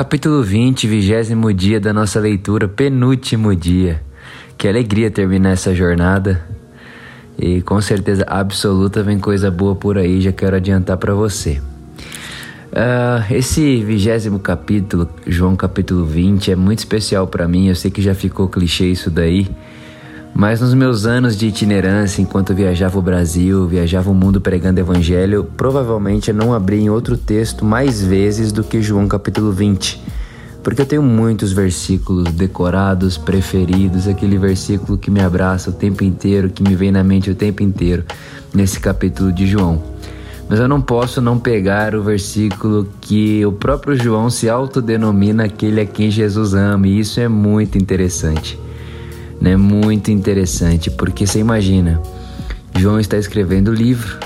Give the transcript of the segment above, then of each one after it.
Capítulo 20, vigésimo dia da nossa leitura, penúltimo dia. Que alegria terminar essa jornada. E com certeza absoluta vem coisa boa por aí, já quero adiantar para você. Uh, esse vigésimo capítulo, João capítulo 20, é muito especial para mim. Eu sei que já ficou clichê isso daí, mas nos meus anos de itinerância, enquanto viajava o Brasil, viajava o mundo pregando evangelho, provavelmente eu não abri em outro texto mais vezes do que João capítulo 20. Porque eu tenho muitos versículos decorados, preferidos, aquele versículo que me abraça o tempo inteiro, que me vem na mente o tempo inteiro, nesse capítulo de João. Mas eu não posso não pegar o versículo que o próprio João se autodenomina aquele a quem Jesus ama, e isso é muito interessante né? Muito interessante, porque você imagina, João está escrevendo o livro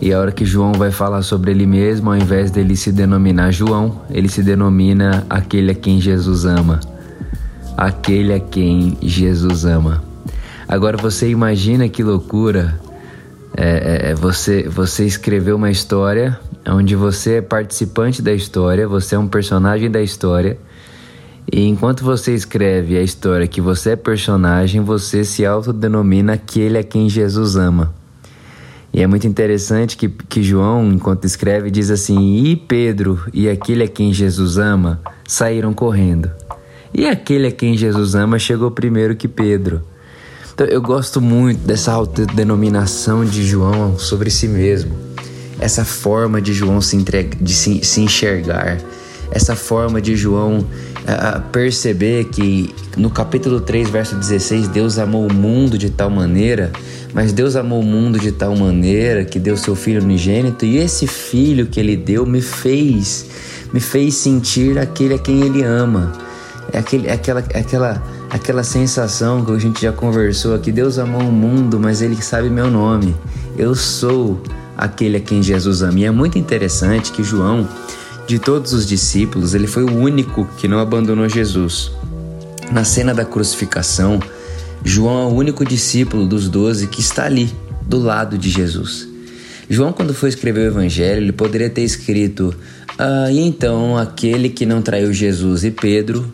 e a hora que João vai falar sobre ele mesmo, ao invés dele se denominar João, ele se denomina aquele a quem Jesus ama. Aquele a quem Jesus ama. Agora você imagina que loucura é, é, é você, você escreveu uma história onde você é participante da história, você é um personagem da história e enquanto você escreve a história que você é personagem, você se autodenomina aquele a quem Jesus ama. E é muito interessante que, que João, enquanto escreve, diz assim: E Pedro e aquele a quem Jesus ama saíram correndo. E aquele a quem Jesus ama chegou primeiro que Pedro. Então eu gosto muito dessa autodenominação de João sobre si mesmo. Essa forma de João se, entrega, de se, se enxergar. Essa forma de João perceber que no capítulo 3, verso 16, Deus amou o mundo de tal maneira, mas Deus amou o mundo de tal maneira que deu seu filho unigênito e esse filho que ele deu me fez, me fez sentir aquele a quem ele ama. É aquele, aquela, aquela, aquela sensação que a gente já conversou aqui. Deus amou o mundo, mas ele sabe meu nome. Eu sou aquele a quem Jesus ama. E é muito interessante que João de todos os discípulos, ele foi o único que não abandonou Jesus. Na cena da crucificação, João é o único discípulo dos doze que está ali, do lado de Jesus. João, quando foi escrever o Evangelho, ele poderia ter escrito: ah, e então aquele que não traiu Jesus e Pedro,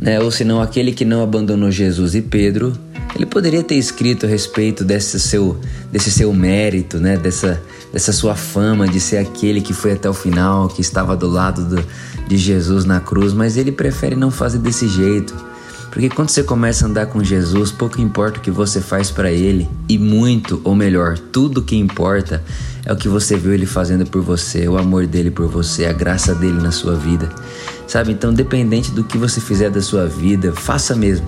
né? ou senão aquele que não abandonou Jesus e Pedro. Ele poderia ter escrito a respeito desse seu, desse seu mérito, né? dessa, dessa sua fama de ser aquele que foi até o final, que estava do lado do, de Jesus na cruz, mas ele prefere não fazer desse jeito. Porque quando você começa a andar com Jesus, pouco importa o que você faz para ele, e muito, ou melhor, tudo que importa é o que você viu ele fazendo por você, o amor dele por você, a graça dele na sua vida. Sabe? Então, independente do que você fizer da sua vida, faça mesmo.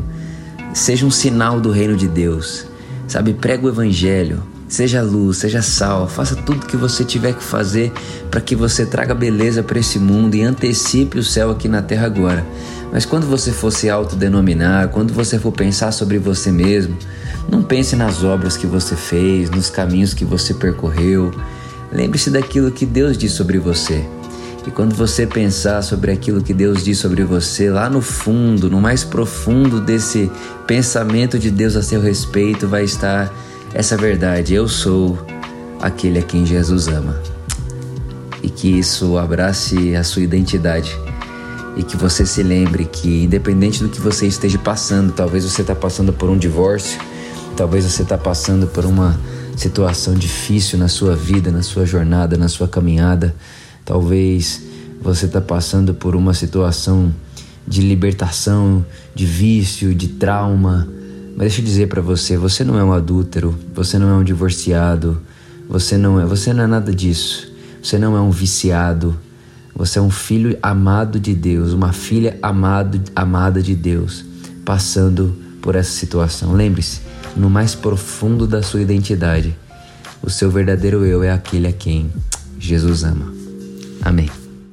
Seja um sinal do reino de Deus. Sabe? Prega o evangelho, Seja luz, seja sal, faça tudo que você tiver que fazer para que você traga beleza para esse mundo e antecipe o céu aqui na terra agora. Mas quando você for se autodenominar, quando você for pensar sobre você mesmo, não pense nas obras que você fez, nos caminhos que você percorreu. Lembre-se daquilo que Deus diz sobre você. E quando você pensar sobre aquilo que Deus diz sobre você, lá no fundo, no mais profundo desse pensamento de Deus a seu respeito, vai estar essa verdade, eu sou aquele a quem Jesus ama. E que isso abrace a sua identidade e que você se lembre que, independente do que você esteja passando, talvez você está passando por um divórcio, talvez você está passando por uma situação difícil na sua vida, na sua jornada, na sua caminhada, talvez você está passando por uma situação de libertação, de vício, de trauma, mas deixa eu dizer para você, você não é um adúltero, você não é um divorciado, você não é, você não é nada disso. Você não é um viciado. Você é um filho amado de Deus, uma filha amado, amada de Deus, passando por essa situação. Lembre-se, no mais profundo da sua identidade, o seu verdadeiro eu é aquele a quem Jesus ama. Amém.